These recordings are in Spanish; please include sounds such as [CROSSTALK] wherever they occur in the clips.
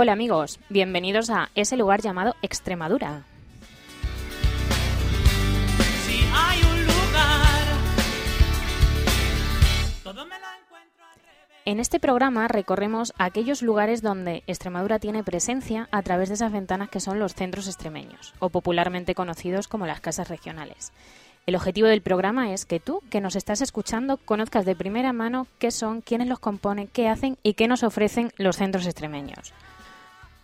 Hola amigos, bienvenidos a ese lugar llamado Extremadura. Si hay un lugar, todo me lo encuentro al revés. En este programa recorremos aquellos lugares donde Extremadura tiene presencia a través de esas ventanas que son los centros extremeños, o popularmente conocidos como las casas regionales. El objetivo del programa es que tú, que nos estás escuchando, conozcas de primera mano qué son, quiénes los componen, qué hacen y qué nos ofrecen los centros extremeños.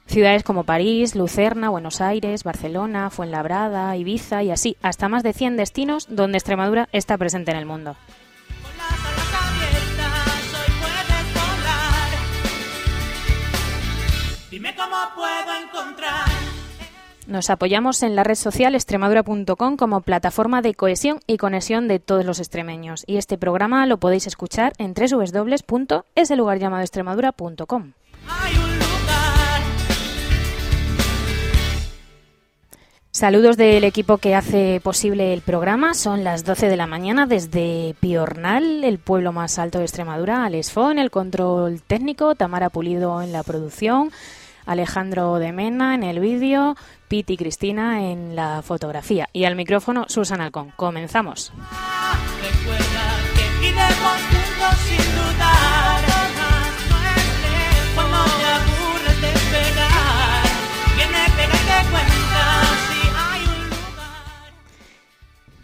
Ciudades como París, Lucerna, Buenos Aires, Barcelona, Fuenlabrada, Ibiza y así, hasta más de 100 destinos donde Extremadura está presente en el mundo. Nos apoyamos en la red social extremadura.com como plataforma de cohesión y conexión de todos los extremeños. Y este programa lo podéis escuchar en www.eselugarllamadoextremadura.com. Saludos del equipo que hace posible el programa. Son las 12 de la mañana desde Piornal, el pueblo más alto de Extremadura. Alex en el control técnico, Tamara Pulido en la producción, Alejandro de Mena en el vídeo, Piti Cristina en la fotografía. Y al micrófono, Susan Alcón. Comenzamos.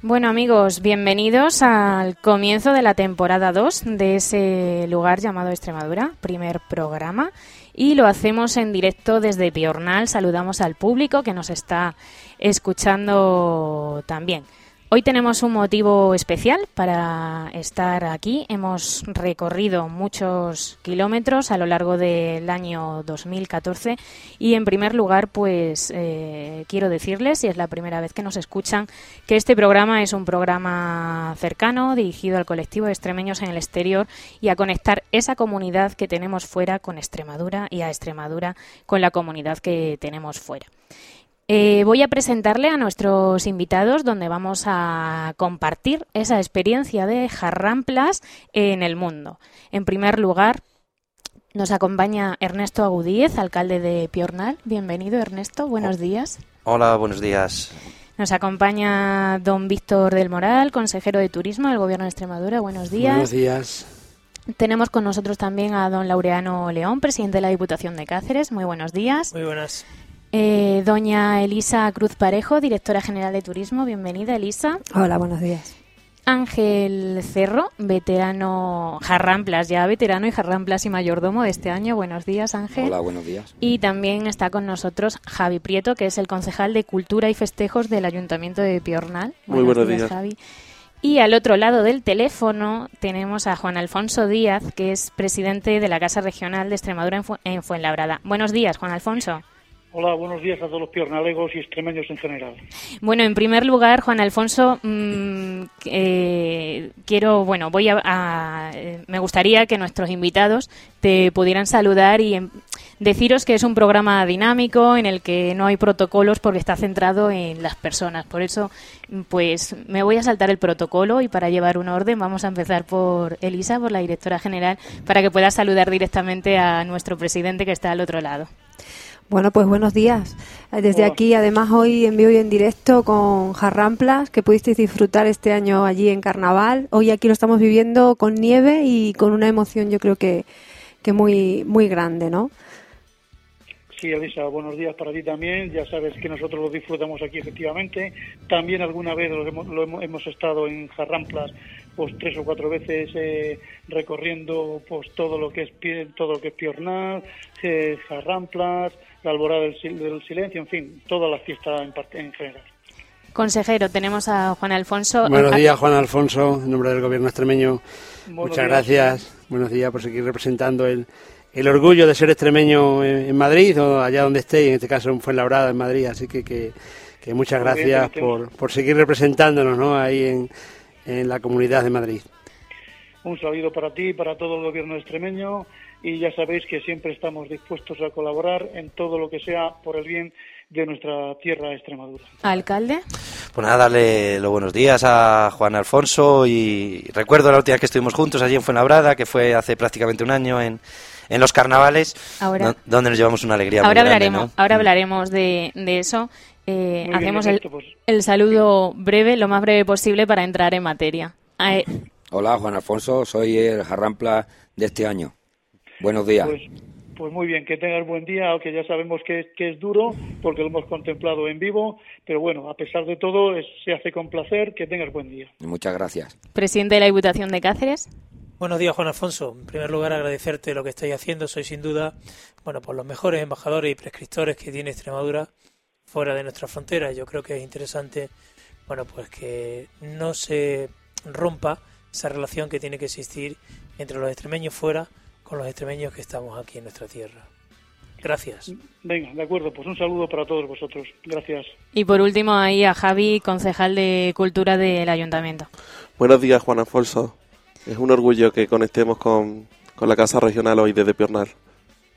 Bueno amigos, bienvenidos al comienzo de la temporada 2 de ese lugar llamado Extremadura, primer programa. Y lo hacemos en directo desde Piornal. Saludamos al público que nos está escuchando también. Hoy tenemos un motivo especial para estar aquí. Hemos recorrido muchos kilómetros a lo largo del año 2014 y en primer lugar pues eh, quiero decirles, si es la primera vez que nos escuchan, que este programa es un programa cercano dirigido al colectivo de extremeños en el exterior y a conectar esa comunidad que tenemos fuera con Extremadura y a Extremadura con la comunidad que tenemos fuera. Eh, voy a presentarle a nuestros invitados donde vamos a compartir esa experiencia de jarramplas en el mundo. En primer lugar, nos acompaña Ernesto Agudíez, alcalde de Piornal. Bienvenido, Ernesto. Buenos días. Hola, buenos días. Nos acompaña don Víctor del Moral, consejero de Turismo del Gobierno de Extremadura. Buenos días. Buenos días. Tenemos con nosotros también a don Laureano León, presidente de la Diputación de Cáceres. Muy buenos días. Muy buenas. Eh, doña Elisa Cruz Parejo, directora general de Turismo. Bienvenida, Elisa. Hola, buenos días. Ángel Cerro, veterano Jarramplas, ya veterano y Jarramplas y mayordomo de este año. Buenos días, Ángel. Hola, buenos días. Y también está con nosotros Javi Prieto, que es el concejal de Cultura y Festejos del Ayuntamiento de Piornal. Muy buenos días. Javi. Y al otro lado del teléfono tenemos a Juan Alfonso Díaz, que es presidente de la Casa Regional de Extremadura en, Fu- en Fuenlabrada. Buenos días, Juan Alfonso. Hola, buenos días a todos los piornalegos y extremeños en general. Bueno, en primer lugar, Juan Alfonso, mm, eh, quiero, bueno, voy a, me gustaría que nuestros invitados te pudieran saludar y em, deciros que es un programa dinámico en el que no hay protocolos porque está centrado en las personas. Por eso, pues, me voy a saltar el protocolo y para llevar un orden vamos a empezar por Elisa, por la directora general, para que pueda saludar directamente a nuestro presidente que está al otro lado. Bueno, pues buenos días. Eh, Desde aquí, además, hoy en vivo y en directo con Jarramplas, que pudisteis disfrutar este año allí en Carnaval. Hoy aquí lo estamos viviendo con nieve y con una emoción, yo creo que, que muy, muy grande, ¿no? Sí, Elisa, buenos días para ti también. Ya sabes que nosotros lo disfrutamos aquí efectivamente. También alguna vez lo hemos, lo hemos, hemos estado en Jarramplas pues tres o cuatro veces eh, recorriendo pues todo lo que es todo lo que es Piornal, eh, Jarramplas, la alborada del, sil- del silencio, en fin, toda la fiesta en, parte, en general. Consejero, tenemos a Juan Alfonso. Buenos A- días, Juan Alfonso, en nombre del Gobierno extremeño. Buenos Muchas días. gracias. Buenos días por seguir representando el, el orgullo de ser extremeño en, en Madrid o allá donde esté, en este caso en Fuenlabrada, en Madrid. Así que, que, que muchas Muy gracias por, por seguir representándonos ¿no? ahí en, en la comunidad de Madrid. Un saludo para ti y para todo el gobierno extremeño y ya sabéis que siempre estamos dispuestos a colaborar en todo lo que sea por el bien de nuestra tierra Extremadura. Alcalde. Pues nada, darle los buenos días a Juan Alfonso y recuerdo la última vez que estuvimos juntos allí en Fuenlabrada, que fue hace prácticamente un año en, en los carnavales, Ahora- do- donde nos llevamos una alegría Ahora muy grande, hablaremos, ¿no? ahora hablaremos de, de eso. Eh, bien, hacemos el, pues. el saludo breve, lo más breve posible para entrar en materia. Eh, Hola, Juan Alfonso, soy el Jarrampla de este año. Buenos días. Pues, pues muy bien, que tengas buen día, aunque ya sabemos que es, que es duro, porque lo hemos contemplado en vivo, pero bueno, a pesar de todo, es- se hace con placer, que tengas buen día. Muchas gracias. presidente de la Diputación de Cáceres. Buenos días, Juan Alfonso. En primer lugar, agradecerte lo que estáis haciendo. Sois sin duda, bueno, pues los mejores embajadores y prescriptores que tiene Extremadura fuera de nuestras fronteras. Yo creo que es interesante, bueno, pues que no se rompa esa relación que tiene que existir entre los extremeños fuera con los extremeños que estamos aquí en nuestra tierra. Gracias. Venga, de acuerdo, pues un saludo para todos vosotros. Gracias. Y por último ahí a Javi, concejal de Cultura del Ayuntamiento. Buenos días, Juan Alfonso. Es un orgullo que conectemos con, con la Casa Regional hoy desde Piornal.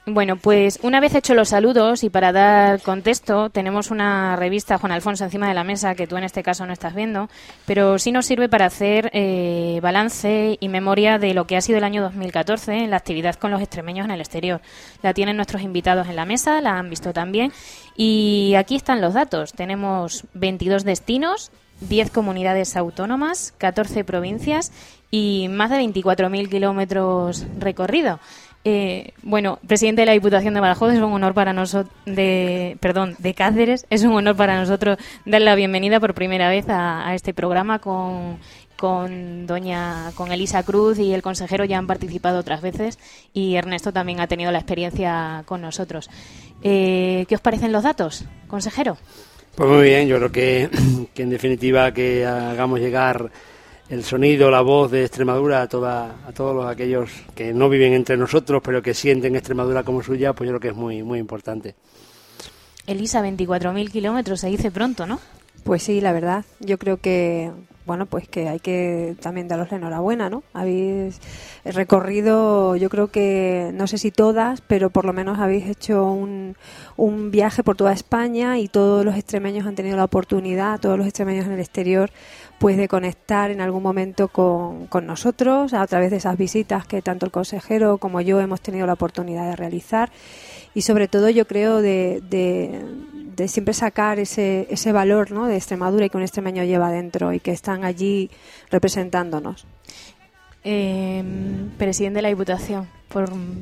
Bueno, pues una vez hecho los saludos y para dar contexto, tenemos una revista, Juan Alfonso, encima de la mesa, que tú en este caso no estás viendo, pero sí nos sirve para hacer eh, balance y memoria de lo que ha sido el año 2014 en la actividad con los extremeños en el exterior. La tienen nuestros invitados en la mesa, la han visto también, y aquí están los datos. Tenemos 22 destinos, 10 comunidades autónomas, 14 provincias y más de 24.000 kilómetros recorrido. Eh, bueno, presidente de la Diputación de Badajoz, es un honor para nosotros, de, perdón, de Cáceres, es un honor para nosotros dar la bienvenida por primera vez a, a este programa con, con doña, con Elisa Cruz y el consejero ya han participado otras veces y Ernesto también ha tenido la experiencia con nosotros. Eh, ¿Qué os parecen los datos, consejero? Pues muy bien, yo creo que, [CLEARS THROAT] que en definitiva que hagamos llegar el sonido, la voz de Extremadura a, toda, a todos los, aquellos que no viven entre nosotros, pero que sienten Extremadura como suya, pues yo creo que es muy, muy importante. Elisa, 24.000 kilómetros, se dice pronto, ¿no? Pues sí, la verdad. Yo creo que, bueno, pues que hay que también daros la enhorabuena, ¿no? Habéis recorrido, yo creo que, no sé si todas, pero por lo menos habéis hecho un, un viaje por toda España y todos los extremeños han tenido la oportunidad, todos los extremeños en el exterior, pues de conectar en algún momento con, con nosotros a través de esas visitas que tanto el consejero como yo hemos tenido la oportunidad de realizar y sobre todo yo creo de, de, de siempre sacar ese, ese valor ¿no? de Extremadura y que un extremeño lleva dentro y que están allí representándonos. Eh, presidente de la Diputación, por no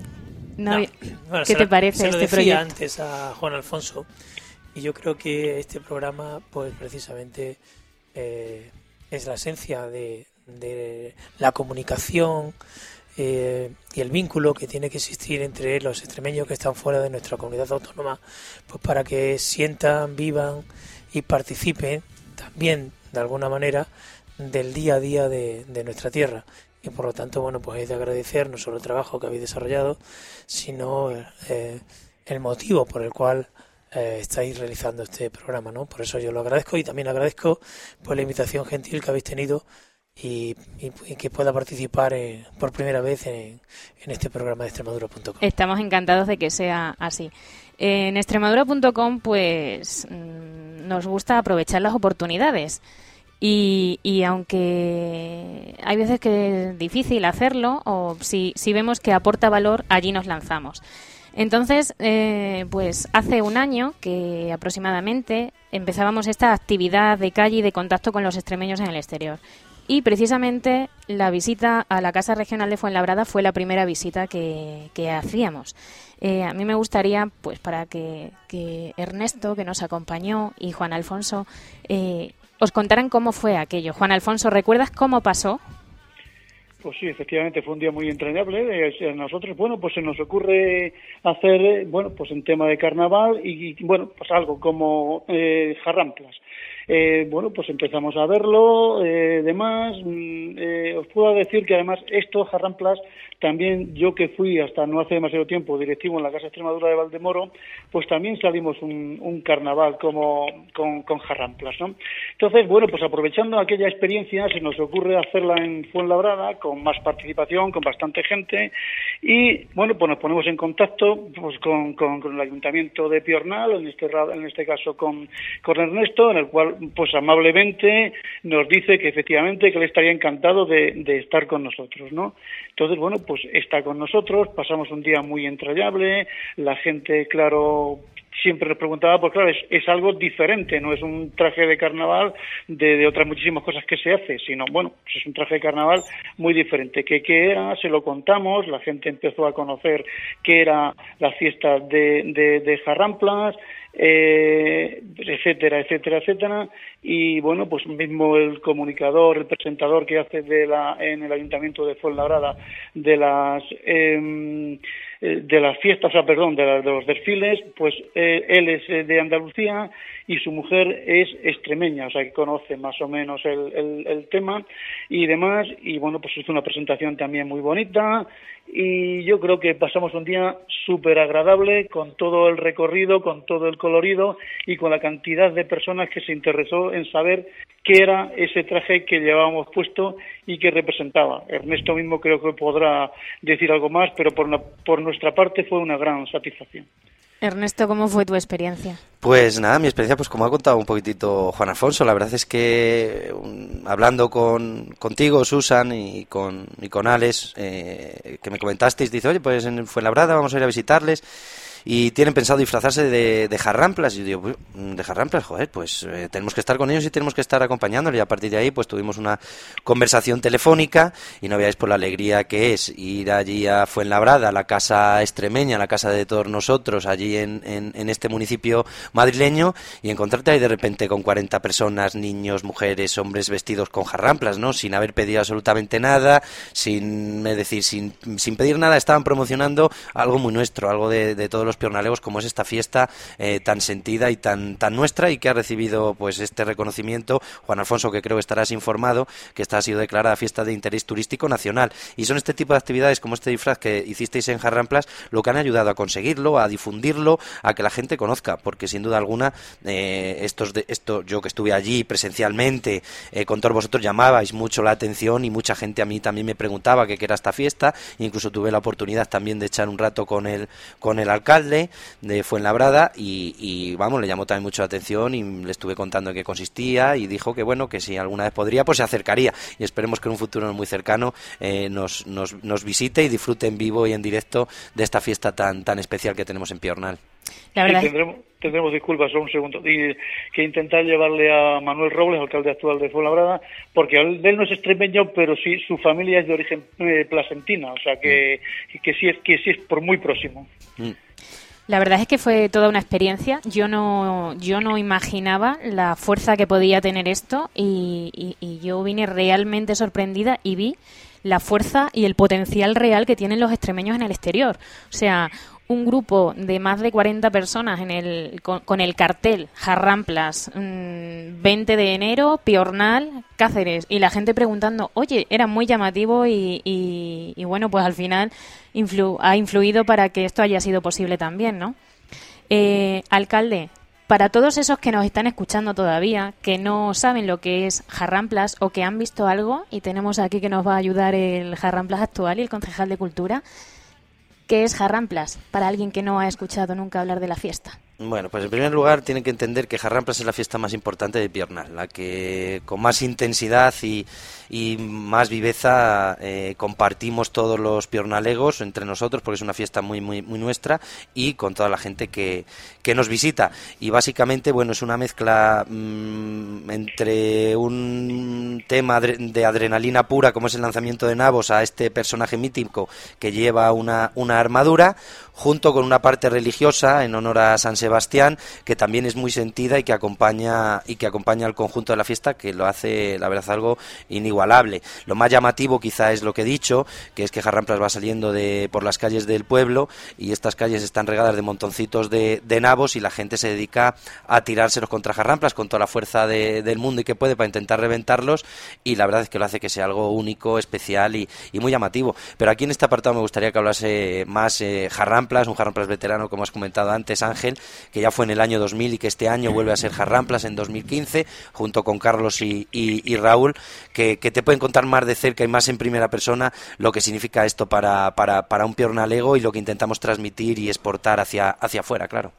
No. [CLEARS THROAT] Bueno, ¿qué te lo- parece se lo este decía proyecto? antes a Juan Alfonso y yo creo que este programa, pues precisamente eh, es la esencia de, de la comunicación eh, y el vínculo que tiene que existir entre los extremeños que están fuera de nuestra comunidad autónoma, pues para que sientan, vivan y participen también de alguna manera del día a día de, nuestra tierra. Y por lo tanto, bueno, pues es de agradecer no solo el trabajo que habéis desarrollado, sino eh, el motivo por el cual eh, estáis realizando este programa, ¿no? Por eso yo lo agradezco y también agradezco pues la invitación gentil que habéis tenido y, y- y que pueda participar eh, por primera vez en, en este programa de Extremadura.com. Estamos encantados de que sea así. En extremadura.com, pues mm, nos gusta aprovechar las oportunidades. Y, y aunque hay veces que es difícil hacerlo, o si, si vemos que aporta valor, allí nos lanzamos. Entonces, eh, pues hace un año que aproximadamente empezábamos esta actividad de calle y de contacto con los extremeños en el exterior. Y precisamente la visita a la Casa Regional de Fuenlabrada fue la primera visita que, que hacíamos. Eh, a mí me gustaría, pues para que, que Ernesto, que nos acompañó, y Juan Alfonso, eh, os contaran cómo fue aquello. Juan Alfonso, ¿recuerdas cómo pasó? Pues sí, efectivamente fue un día muy entrañable. Eh, A nosotros, bueno, pues se nos ocurre hacer, eh, bueno, pues en tema de carnaval y, bueno, pues algo como eh, jarramplas. Eh, bueno, pues empezamos a verlo, eh, demás. mm, eh, os puedo decir que además esto, jarramplas, también yo que fui hasta no hace demasiado tiempo directivo en la Casa Extremadura de Valdemoro, pues también salimos un, un carnaval como con, con jarramplas, ¿no? Entonces, bueno, pues aprovechando aquella experiencia, se nos ocurre hacerla en Fuenlabrada con más participación, con bastante gente y, bueno, pues nos ponemos en contacto pues con, con- el Ayuntamiento de Piornal, en este, en este caso con, con Ernesto, en el cual pues amablemente nos dice que efectivamente que él estaría encantado de, de estar con nosotros, ¿no? Entonces, bueno, pues está con nosotros, pasamos un día muy entrañable, la gente, claro, siempre nos preguntaba, pues claro, es, es, algo diferente, no es un traje de carnaval de, de, otras muchísimas cosas que se hace, sino, bueno, pues es un traje de carnaval muy diferente. ¿Qué, qué era? Se lo contamos, la gente empezó a conocer qué era la fiesta de, de, de Jarramplas, eh, etcétera, etcétera, etcétera. Y bueno, pues mismo el comunicador, el presentador que hace de la, en el Ayuntamiento de Fuenlabrada de las eh, de las fiestas, o sea, perdón, de, la, de los desfiles, pues eh, él es de Andalucía y su mujer es extremeña, o sea, que conoce más o menos el, el, el tema y demás. Y bueno, pues hizo una presentación también muy bonita y yo creo que pasamos un día súper agradable con todo el recorrido, con todo el colorido y con la cantidad de personas que se interesó en saber qué era ese traje que llevábamos puesto y que representaba. Ernesto mismo creo que podrá decir algo más, pero por, una, por nuestra parte fue una gran satisfacción. Ernesto, ¿cómo fue tu experiencia? Pues nada, mi experiencia, pues como ha contado un poquitito Juan Alfonso, la verdad es que um, hablando con, contigo, Susan, y con, y con Alex, eh, que me comentasteis, dice, oye, pues en Fuenlabrada vamos a ir a visitarles y tienen pensado disfrazarse de, jarramplas. Y yo digo, de jarramplas, joder, pues eh, tenemos que estar con ellos y tenemos que estar acompañándoles. Y a partir de ahí, pues tuvimos una conversación telefónica y no veáis por la alegría que es ir allí a Fuenlabrada, a la casa extremeña, la casa de todos nosotros, allí en, en, este municipio madrileño, y encontrarte ahí de repente con 40 personas, niños, mujeres, hombres vestidos con jarramplas, ¿no? Sin haber pedido absolutamente nada, sin, decir, sin, sin pedir nada, estaban promocionando algo muy nuestro, algo de, de todos los pionalegos como es esta fiesta eh, tan sentida y tan, tan nuestra y que ha recibido pues este reconocimiento. Juan Alfonso, que creo que estarás informado, que esta ha sido declarada fiesta de interés turístico nacional. Y son este tipo de actividades como este disfraz que hicisteis en Jarramplas lo que han ayudado a conseguirlo, a difundirlo, a que la gente conozca, porque sin duda alguna eh, estos de, esto, yo que estuve allí presencialmente, eh, con todos vosotros llamabais mucho la atención y mucha gente a mí también me preguntaba qué era esta fiesta, incluso tuve la oportunidad también de echar un rato con el, con el alcalde de Fuenlabrada y, y, vamos, le llamó también mucho la atención y le estuve contando en qué consistía y dijo que bueno, que si alguna vez podría, pues se acercaría y esperemos que en un futuro muy cercano eh, nos, nos, nos visite y disfrute en vivo y en directo de esta fiesta tan, tan especial que tenemos en Piornal. La verdad. Sí, tendremos, tendremos disculpas, solo un segundo. Y que intentar llevarle a Manuel Robles, alcalde actual de Fuenlabrada, porque él, él no es extremeño, pero sí su familia es de origen eh, placentina, o sea que, que, sí es, que sí es por muy próximo. Mm. La verdad es que fue toda una experiencia. Yo no, yo no imaginaba la fuerza que podía tener esto y, y, y yo vine realmente sorprendida y vi la fuerza y el potencial real que tienen los extremeños en el exterior. O sea, un grupo de más de 40 personas en el, con, el cartel Jarramplas, mmm, 20 de enero, Piornal, Cáceres, y la gente preguntando, oye, era muy llamativo y, y, y bueno, pues al final influ ha influido para que esto haya sido posible también, ¿no? Eh, alcalde, para todos esos que nos están escuchando todavía, que no saben lo que es Jarramplas o que han visto algo, y tenemos aquí que nos va a ayudar el Jarramplas actual y el concejal de Cultura, ¿Qué es Jarramplas para alguien que no ha escuchado nunca hablar de la fiesta? Bueno, pues en primer lugar tienen que entender que Jarramplas es la fiesta más importante de Piornal, la que con más intensidad y, y más viveza eh, compartimos todos los piornalegos entre nosotros, porque es una fiesta muy, muy, muy nuestra, y con toda la gente que, que nos visita. Y básicamente, bueno, es una mezcla mmm, entre un tema de adrenalina pura, como es el lanzamiento de nabos, a este personaje mítico que lleva una, una armadura, junto con una parte religiosa en honor a San Sebastián, que también es muy sentida y que acompaña y que acompaña al conjunto de la fiesta, que lo hace, la verdad, algo inigualable. Lo más llamativo quizá es lo que he dicho, que es que Jarramplas va saliendo de por las calles del pueblo y estas calles están regadas de montoncitos de, de nabos y la gente se dedica a tirárselos contra Jarramplas con toda la fuerza de, del mundo y que puede para intentar reventarlos y la verdad es que lo hace que sea algo único, especial y, muy llamativo. Pero aquí en este apartado me gustaría que hablase más eh, Jarramplas, un Jarramplas veterano como has comentado antes Ángel, que ya fue en el año 2000 y que este año vuelve a ser Jarramplas en 2015 junto con Carlos y, Raúl, que, te pueden contar más de cerca y más en primera persona lo que significa esto para, para, para un piornalego y lo que intentamos transmitir y exportar hacia, hacia afuera, claro.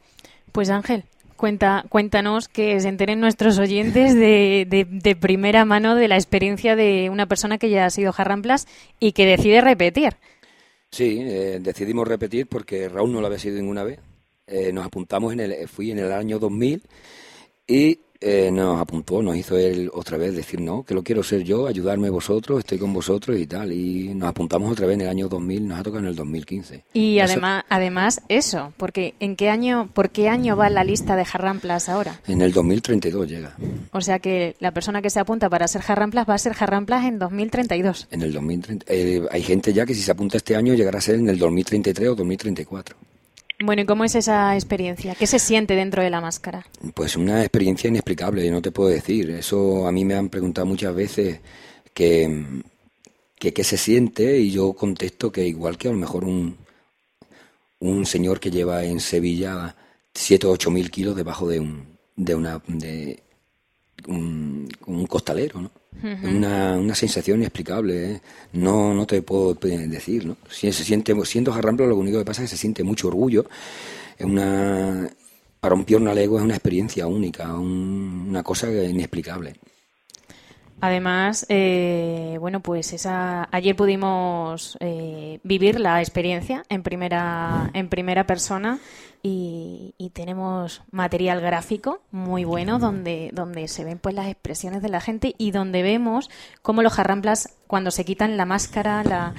Pues Ángel, Cuenta, cuéntanos que se enteren nuestros oyentes de, de- de primera mano de la experiencia de una persona que ya ha sido jarramplas y que decide repetir. Sí, eh, decidimos repetir porque Raúl no lo había sido ninguna vez. Eh, nos apuntamos en el, fui en el año 2000 y eh, nos apuntó, nos hizo él otra vez decir no, que lo quiero ser yo, ayudarme vosotros, estoy con vosotros y tal. Y nos apuntamos otra vez en el año 2000, nos ha tocado en el 2015. Y Eso- además, además eso, porque ¿en qué año, por qué año va la lista de jarramplas ahora? En el 2032 llega. O sea que la persona que se apunta para ser jarramplas va a ser jarramplas en 2032. En el 2030. eh, hay gente ya que si se apunta este año llegará a ser en el 2033 o 2034. Bueno, ¿y cómo es esa experiencia? ¿Qué se siente dentro de la máscara? Pues una experiencia inexplicable, no te puedo decir. Eso a mí me han preguntado muchas veces que, qué se siente y yo contesto que igual que a lo mejor un, un señor que lleva en Sevilla 7 o 8 mil kilos debajo de un, de una, de un, un costalero, ¿no? Una, una sensación inexplicable, ¿eh? no, no te puedo decir, ¿no? Si se siente, siendo jarrampla lo único que pasa es que se siente mucho orgullo, es una, para un piornalego es una experiencia única, un- una cosa inexplicable. Además, eh, bueno, pues esa ayer pudimos eh, vivir la experiencia en primera en primera persona y, y tenemos material gráfico muy bueno donde donde se ven pues las expresiones de la gente y donde vemos cómo los jarramplas cuando se quitan la máscara, la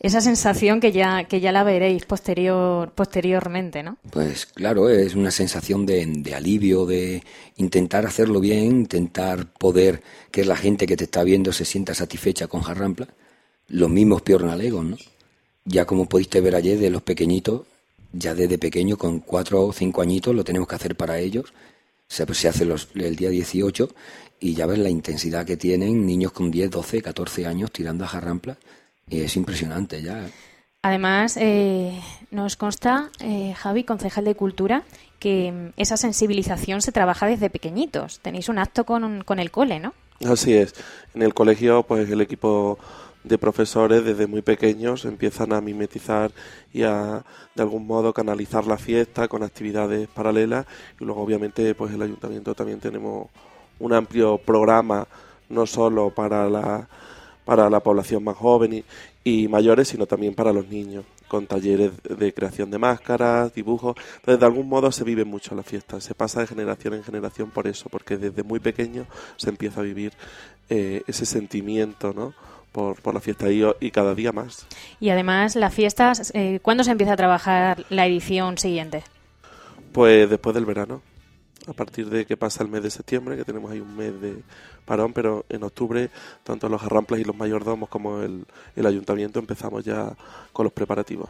esa sensación que ya que ya la veréis posterior posteriormente, ¿no? Pues claro, es una sensación de, de alivio, de intentar hacerlo bien, intentar poder que la gente que te está viendo se sienta satisfecha con Jarrampla. Los mismos piornalegos, ¿no? Ya como pudiste ver ayer de los pequeñitos, ya desde pequeño, con cuatro o cinco añitos, lo tenemos que hacer para ellos. Se, pues, se hace los- el día 18 y ya ves la intensidad que tienen niños con 10, 12, 14 años tirando a Jarrampla. Y es impresionante ya. Además, eh, nos consta, eh, Javi, concejal de Cultura, que mm, esa sensibilización se trabaja desde pequeñitos. Tenéis un acto con, con el cole, ¿no? Así es. En el colegio, pues el equipo de profesores desde muy pequeños empiezan a mimetizar y a de algún modo canalizar la fiesta con actividades paralelas y luego obviamente pues el ayuntamiento también tenemos un amplio programa no solo para la para la población más joven y, mayores sino también para los niños con talleres de creación de máscaras, dibujos. Entonces, de algún modo se vive mucho la fiesta, se pasa de generación en generación por eso, porque desde muy pequeño se empieza a vivir eh, ese sentimiento, ¿no? Por, por la fiesta y, y cada día más. Y además, las fiestas, eh, ¿cuándo se empieza a trabajar la edición siguiente? Pues después del verano, a partir de que pasa el mes de septiembre, que tenemos ahí un mes de parón, pero en octubre tanto los arramplas y los mayordomos como el, el ayuntamiento empezamos ya con los preparativos.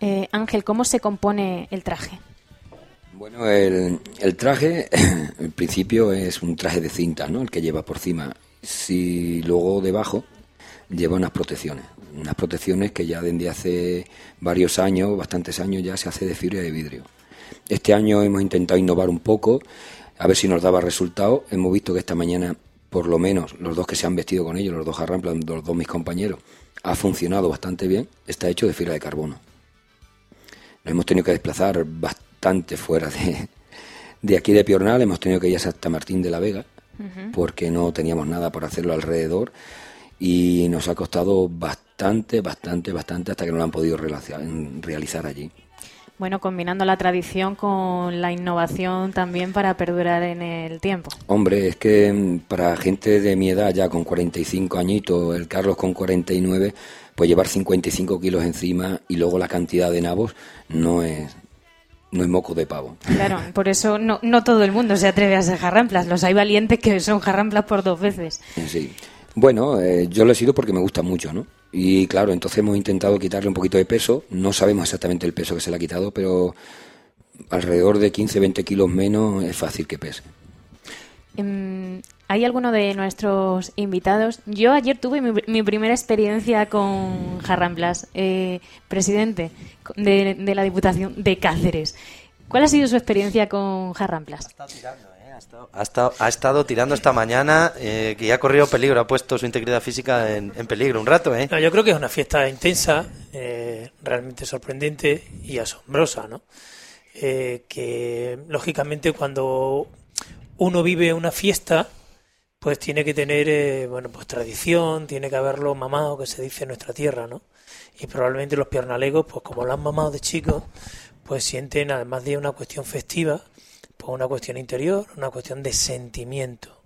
Eh, Ángel, ¿cómo se compone el traje? Bueno, el, el traje, [CLEARS THROAT] en principio es un traje de cinta, ¿no? El que lleva por encima. Si luego debajo lleva unas protecciones, unas protecciones que ya desde hace varios años, bastantes años ya se hace de fibra de vidrio. Este año hemos intentado innovar un poco, a ver si nos daba resultado. Hemos visto que esta mañana, por lo menos, los dos que se han vestido con ellos, los dos jarramplas, los dos mis compañeros, ha funcionado bastante bien. Está hecho de fibra de carbono. Nos hemos tenido que desplazar bastante fuera de, de aquí de Piornal, hemos tenido que ir a Santa Martín de la Vega, porque no teníamos nada por hacerlo alrededor y nos ha costado bastante, bastante, bastante hasta que no lo han podido realizar, allí. Bueno, combinando la tradición con la innovación también para perdurar en el tiempo. Hombre, es que mm, para gente de mi edad, ya con 45 añitos, el Carlos con 49, pues llevar 55 kilos encima y luego la cantidad de nabos no es, no es moco de pavo. Claro, por eso no, no todo el mundo se atreve a ser jarramplas. Los hay valientes que son jarramplas por dos veces. Sí. Bueno, eh, yo lo he sido porque me gusta mucho, ¿no? Y claro, entonces hemos intentado quitarle un poquito de peso. No sabemos exactamente el peso que se le ha quitado, pero alrededor de 15-20 kilos menos es fácil que pese. Em, ¿Hay alguno de nuestros invitados? Yo ayer tuve mi, mi primera experiencia con jarramplas. Eh, presidente de, de la Diputación de Cáceres. ¿Cuál ha sido su experiencia con jarramplas? Ha estado, ha estado tirando esta mañana, eh, que ya ha corrido peligro, ha puesto su integridad física en, en peligro un rato, ¿eh? No, yo creo que es una fiesta intensa, eh, realmente sorprendente y asombrosa, ¿no? eh, que lógicamente cuando uno vive una fiesta, pues tiene que tener, eh, bueno, pues tradición, tiene que haberlo mamado, que se dice en nuestra tierra, ¿no? Y probablemente los piernalegos, pues como lo han mamado de chicos, pues sienten, además de una cuestión festiva, pues una cuestión interior, una cuestión de sentimiento.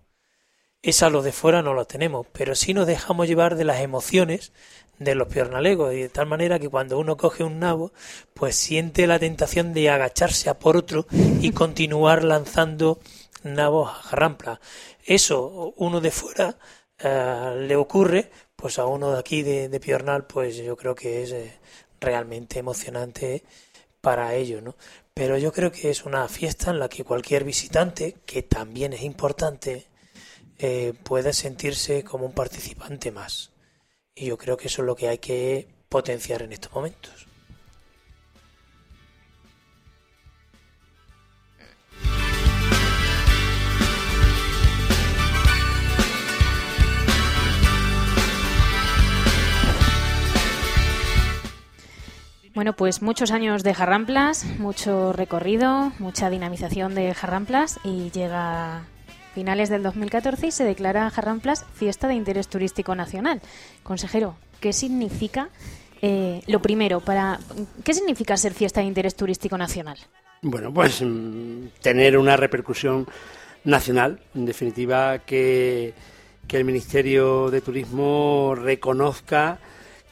Esa los de fuera no la tenemos, pero sí nos dejamos llevar de las emociones de los piernalegos, y de tal manera que cuando uno coge un nabo, pues siente la tentación de agacharse a por otro y continuar lanzando nabos a jarrampla. Eso, uno de fuera eh, le ocurre, pues a uno de aquí de, Piornal, pues yo creo que es eh, realmente emocionante para ellos, ¿no? Pero yo creo que es una fiesta en la que cualquier visitante, que también es importante, eh, puede sentirse como un participante más. Y yo creo que eso es lo que hay que potenciar en estos momentos. Bueno, pues muchos años de Jarramplas, mucho recorrido, mucha dinamización de Jarramplas y llega finales del 2014 y se declara Jarramplas Fiesta de Interés Turístico Nacional. Consejero, ¿qué significa eh, lo primero para qué significa ser Fiesta de Interés Turístico Nacional? Bueno, pues mm, tener una repercusión nacional, en definitiva que, que el Ministerio de Turismo reconozca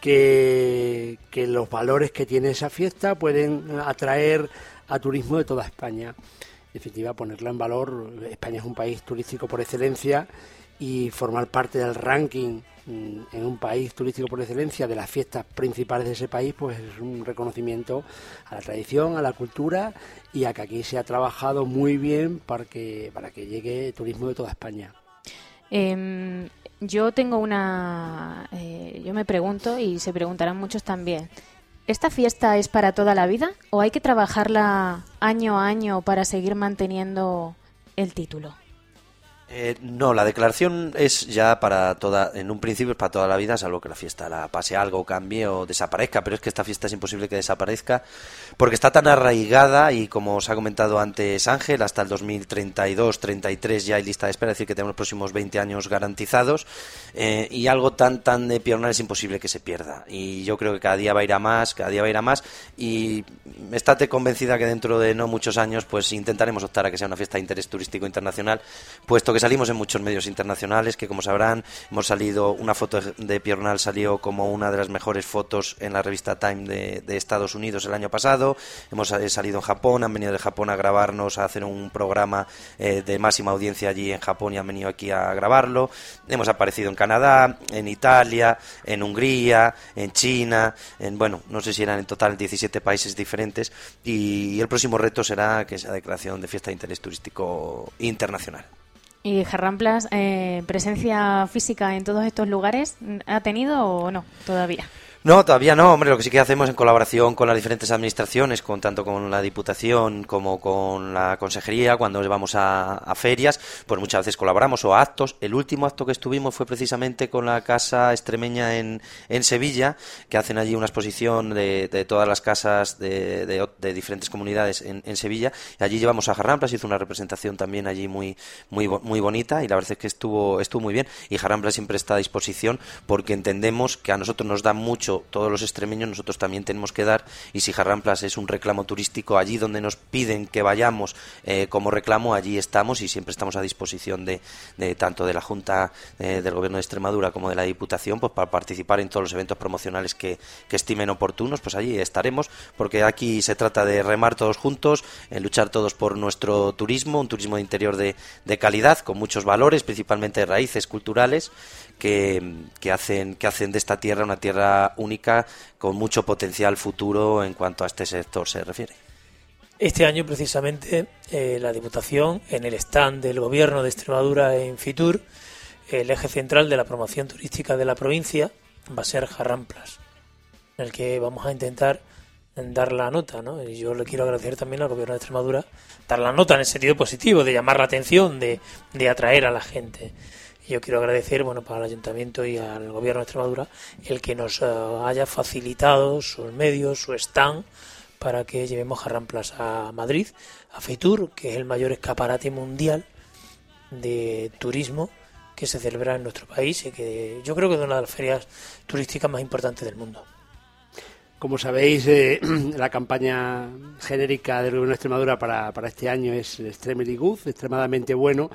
que, los valores que tiene esa fiesta pueden atraer a turismo de toda España. En definitiva, ponerla en valor. España es un país turístico por excelencia y formar parte del ranking mm, en un país turístico por excelencia de las fiestas principales de ese país, pues es un reconocimiento a la tradición, a la cultura y a que aquí se ha trabajado muy bien para que, para que llegue turismo de toda España. Em, yo tengo una. eh, yo me pregunto, y se preguntarán muchos también. ¿Esta fiesta es para toda la vida o hay que trabajarla año a año para seguir manteniendo el título? Eh, no, la declaración es ya para toda, en un principio es para toda la vida, salvo que la fiesta la pase algo, cambie o desaparezca, pero es que esta fiesta es imposible que desaparezca porque está tan arraigada y como os ha comentado antes Ángel, hasta el 2032-33 ya hay lista de espera, es decir, que tenemos los próximos 20 años garantizados eh, y algo tan tan de pionero es imposible que se pierda. Y yo creo que cada día va a ir a más, cada día va a ir a más y estate convencida que dentro de no muchos años pues intentaremos optar a que sea una fiesta de interés turístico internacional, puesto que salimos en muchos medios internacionales, que como sabrán, hemos salido, una foto de Piornal salió como una de las mejores fotos en la revista Time de, Estados Unidos el año pasado, hemos eh, salido en Japón, han venido de Japón a grabarnos, a hacer un programa eh, de máxima audiencia allí en Japón y han venido aquí a grabarlo, hemos aparecido en Canadá, en Italia, en Hungría, en China, en, bueno, no sé si eran en total 17 países diferentes. Y el próximo reto será que sea declaración de fiesta de interés turístico internacional. ¿Y Jarramplas, eh, presencia física en todos estos lugares, ha tenido o no todavía? No, todavía no, hombre, lo que sí que hacemos en colaboración con las diferentes administraciones, con tanto con la Diputación como con la Consejería, cuando vamos a, ferias, pues muchas veces colaboramos o a actos. El último acto que estuvimos fue precisamente con la Casa Extremeña en, en Sevilla, que hacen allí una exposición de, de todas las casas de, de- diferentes comunidades en, en Sevilla. Y allí llevamos a Jarramplas, hizo una representación también allí muy, muy, muy bonita y la verdad es que estuvo, estuvo muy bien. Y Jarramplas siempre está a disposición porque entendemos que a nosotros nos da mucho, todos los extremeños, nosotros también tenemos que dar. Y si Jarramplas es un reclamo turístico, allí donde nos piden que vayamos eh, como reclamo, allí estamos y siempre estamos a disposición de, tanto de la Junta eh, del Gobierno de Extremadura como de la Diputación, pues para participar en todos los eventos promocionales que, estimen oportunos, pues allí estaremos, porque aquí se trata de remar todos juntos, en luchar todos por nuestro turismo, un turismo de interior de, de calidad, con muchos valores, principalmente raíces culturales, que, que hacen, que hacen de esta tierra una tierra única con mucho potencial futuro en cuanto a este sector se refiere. Este año, precisamente, eh, la Diputación, en el stand del Gobierno de Extremadura en Fitur, el eje central de la promoción turística de la provincia va a ser Jarramplas, en el que vamos a intentar dar la nota, ¿no? Y yo le quiero agradecer también al Gobierno de Extremadura dar la nota en el sentido positivo, de llamar la atención, de, de atraer a la gente. Yo quiero agradecer, bueno, para el Ayuntamiento y al Gobierno de Extremadura el que nos eh, haya facilitado sus medios, su stand, para que llevemos Jarramplas a Madrid, a Fitur, que es el mayor escaparate mundial de turismo que se celebra en nuestro país y que yo creo que es una de las ferias turísticas más importantes del mundo. Como sabéis, eh, [CLEARS THROAT] la campaña genérica del Gobierno de Extremadura para, para este año es Extremely Good, extremadamente bueno.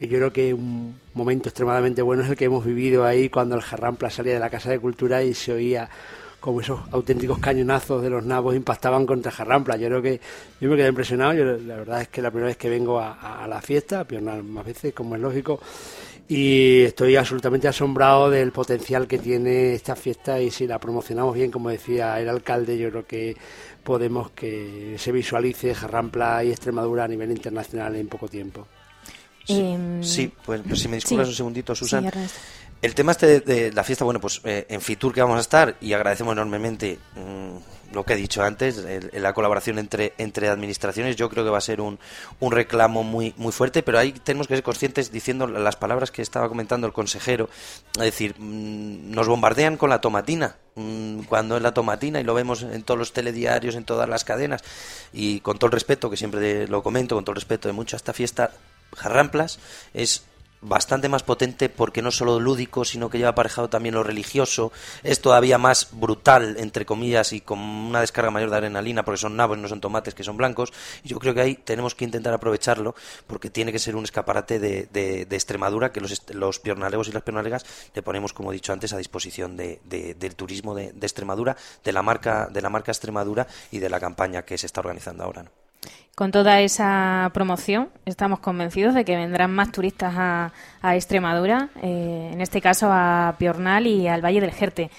Y yo creo que un momento extremadamente bueno es el que hemos vivido ahí cuando el Jarrampla salía de la Casa de Cultura y se oía como esos auténticos cañonazos de los nabos impactaban contra Jarrampla. Yo creo que yo me quedé impresionado. Yo, la verdad es que la primera vez que vengo a, la fiesta, a más veces, como es lógico, y estoy absolutamente asombrado del potencial que tiene esta fiesta y si la promocionamos bien, como decía el alcalde, yo creo que podemos que se visualice Jarrampla y Extremadura a nivel internacional en poco tiempo. Sí, Em, sí, pues, pues si me disculpas sí. un segundito, Susan. Sí. El tema este de, de la fiesta, bueno, pues eh, en Fitur que vamos a estar y agradecemos enormemente mm, lo que he dicho antes, el- el- la colaboración entre, entre administraciones, yo creo que va a ser un, un reclamo muy, muy fuerte, pero ahí tenemos que ser conscientes diciendo las palabras que estaba comentando el consejero, es decir, mm, nos bombardean con la tomatina, mm, cuando es la tomatina y lo vemos en todos los telediarios, en todas las cadenas, y con todo el respeto, que siempre lo comento, con todo el respeto de mucho a esta fiesta, Jarramplas es bastante más potente porque no solo lúdico, sino que lleva aparejado también lo religioso. Es todavía más brutal, entre comillas, y con una descarga mayor de adrenalina, porque son nabos, no son tomates, que son blancos. Y yo creo que ahí tenemos que intentar aprovecharlo, porque tiene que ser un escaparate de, de- Extremadura, que los, los piornalegos y las piornalegas le ponemos, como he dicho antes, a disposición de- de- del turismo de, de Extremadura, de la marca de la marca Extremadura y de la campaña que se está organizando ahora. ¿no? Con toda esa promoción, estamos convencidos de que vendrán más turistas a, a Extremadura, eh, en este caso a Piornal y al Valle del Jerte.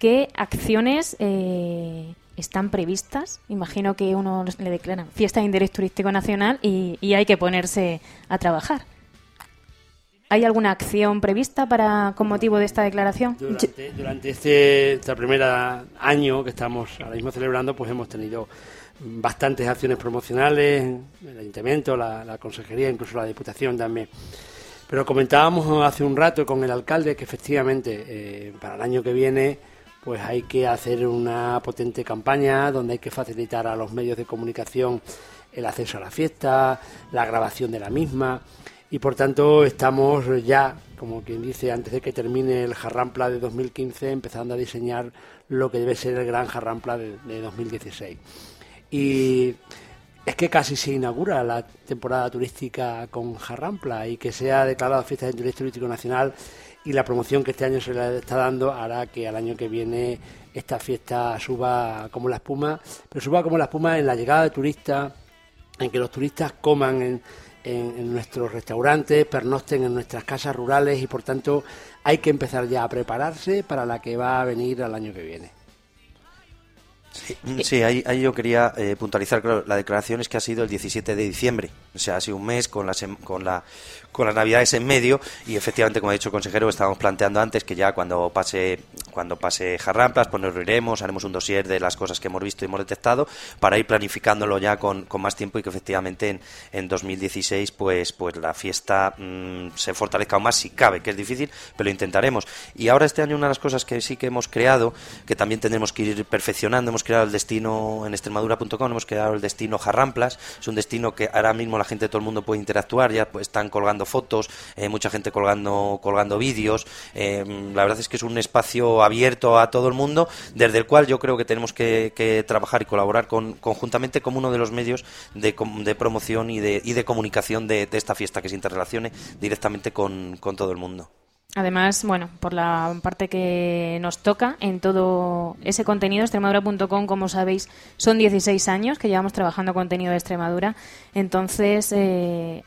¿Qué acciones eh, están previstas? Imagino que uno le declaran fiesta de interés turístico nacional y, hay que ponerse a trabajar. ¿Hay alguna acción prevista para con motivo de esta declaración? Durante, durante este, este primer año que estamos ahora mismo celebrando, pues hemos tenido bastantes acciones promocionales, el ayuntamiento, la, consejería, incluso la diputación también. Pero comentábamos hace un rato con el alcalde que efectivamente eh, para el año que viene pues hay que hacer una potente campaña donde hay que facilitar a los medios de comunicación el acceso a la fiesta, la grabación de la misma y por tanto estamos ya, como quien dice, antes de que termine el Jarrampla de 2015, empezando a diseñar lo que debe ser el gran Jarrampla de, de 2016. Y es que casi se inaugura la temporada turística con Jarrampla y que sea declarada fiesta de interés turístico nacional y la promoción que este año se le está dando hará que al año que viene esta fiesta suba como la espuma, pero suba como la espuma en la llegada de turistas, en que los turistas coman en, en, en nuestros restaurantes, pernosten en nuestras casas rurales y por tanto hay que empezar ya a prepararse para la que va a venir al año que viene. Mm, Sí, ahí, ahí yo quería eh, puntualizar, claro, la declaración es que ha sido el 17 de diciembre, o sea, ha sido un mes con em- con la, con las navidades en medio y efectivamente, como ha dicho el consejero, estábamos planteando antes que ya cuando pase, cuando pase Jarramplas, pues nos reuniremos, haremos un dossier de las cosas que hemos visto y hemos detectado para ir planificándolo ya con, con más tiempo y que efectivamente en, en 2016 pues, pues la fiesta mm, se fortalezca aún más si cabe, que es difícil, pero lo intentaremos. Y ahora este año una de las cosas que sí que hemos creado, que también tendremos que ir perfeccionando, hemos creado el destino en extremadura.com, hemos creado el destino Jarramplas, es un destino que ahora mismo la gente, todo el mundo puede interactuar, ya pues, están colgando fotos, eh, mucha gente colgando, colgando vídeos, eh, la verdad es que es un espacio abierto a todo el mundo, desde el cual yo creo que tenemos que, trabajar y colaborar con, conjuntamente como uno de los medios de, de promoción y de, y de comunicación de, de esta fiesta que se interrelacione directamente con todo el mundo. Además, bueno, por la parte que nos toca en todo ese contenido, extremadura.com, como sabéis, son 16 años que llevamos trabajando contenido de Extremadura. Entonces, eh,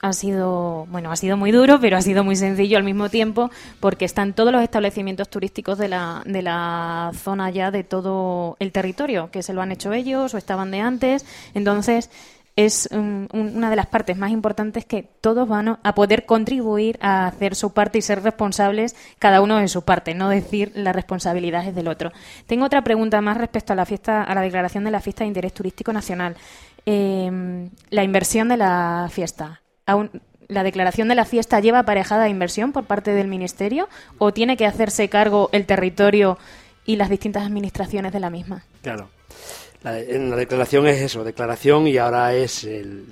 ha sido, bueno, ha sido muy duro, pero ha sido muy sencillo al mismo tiempo, porque están todos los establecimientos turísticos de la, de la zona ya de todo el territorio, que se lo han hecho ellos o estaban de antes. Entonces, es un- una de las partes más importantes que todos van a- poder contribuir a hacer su parte y ser responsables cada uno de su parte, no decir las responsabilidades del otro. Tengo otra pregunta más respecto a la fiesta, a la declaración de la fiesta de interés turístico nacional. Eh, la inversión de la fiesta. Aún- ¿La declaración de la fiesta lleva aparejada inversión por parte del Ministerio o tiene que hacerse cargo el territorio y las distintas administraciones de la misma? Claro. La, declaración es eso, declaración y ahora es el,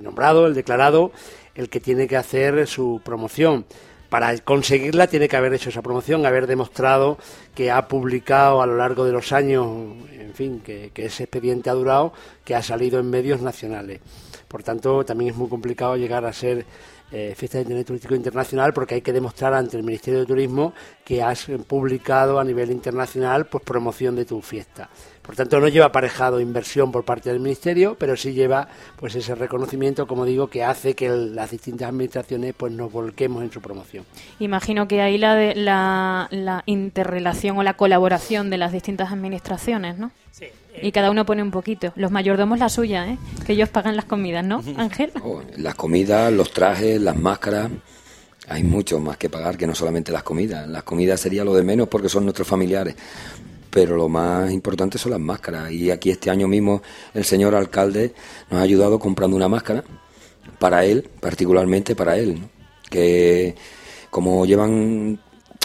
nombrado, el declarado, el que tiene que hacer su promoción. Para conseguirla tiene que haber hecho esa promoción, haber demostrado que ha publicado a lo largo de los años, en fin, que, ese expediente ha durado, que ha salido en medios nacionales. Por tanto, también es muy complicado llegar a ser eh, fiesta de interés turístico internacional porque hay que demostrar ante el Ministerio de Turismo que has publicado a nivel internacional pues promoción de tu fiesta. Por tanto, no lleva aparejado inversión por parte del Ministerio, pero sí lleva pues ese reconocimiento, como digo, que hace que el- las distintas administraciones pues nos volquemos en su promoción. Imagino que ahí la, de, la, la interrelación o la colaboración de las distintas administraciones, ¿no? Sí, eh, Y cada uno pone un poquito. Los mayordomos la suya, ¿eh? Que ellos pagan las comidas, ¿no, Ángel? [LAUGHS] Oh, las comidas, los trajes, las máscaras. Hay mucho más que pagar que no solamente las comidas. Las comidas sería lo de menos porque son nuestros familiares. Pero lo más importante son las máscaras. Y aquí este año mismo el señor alcalde nos ha ayudado comprando una máscara para él, particularmente para él. Que como llevan,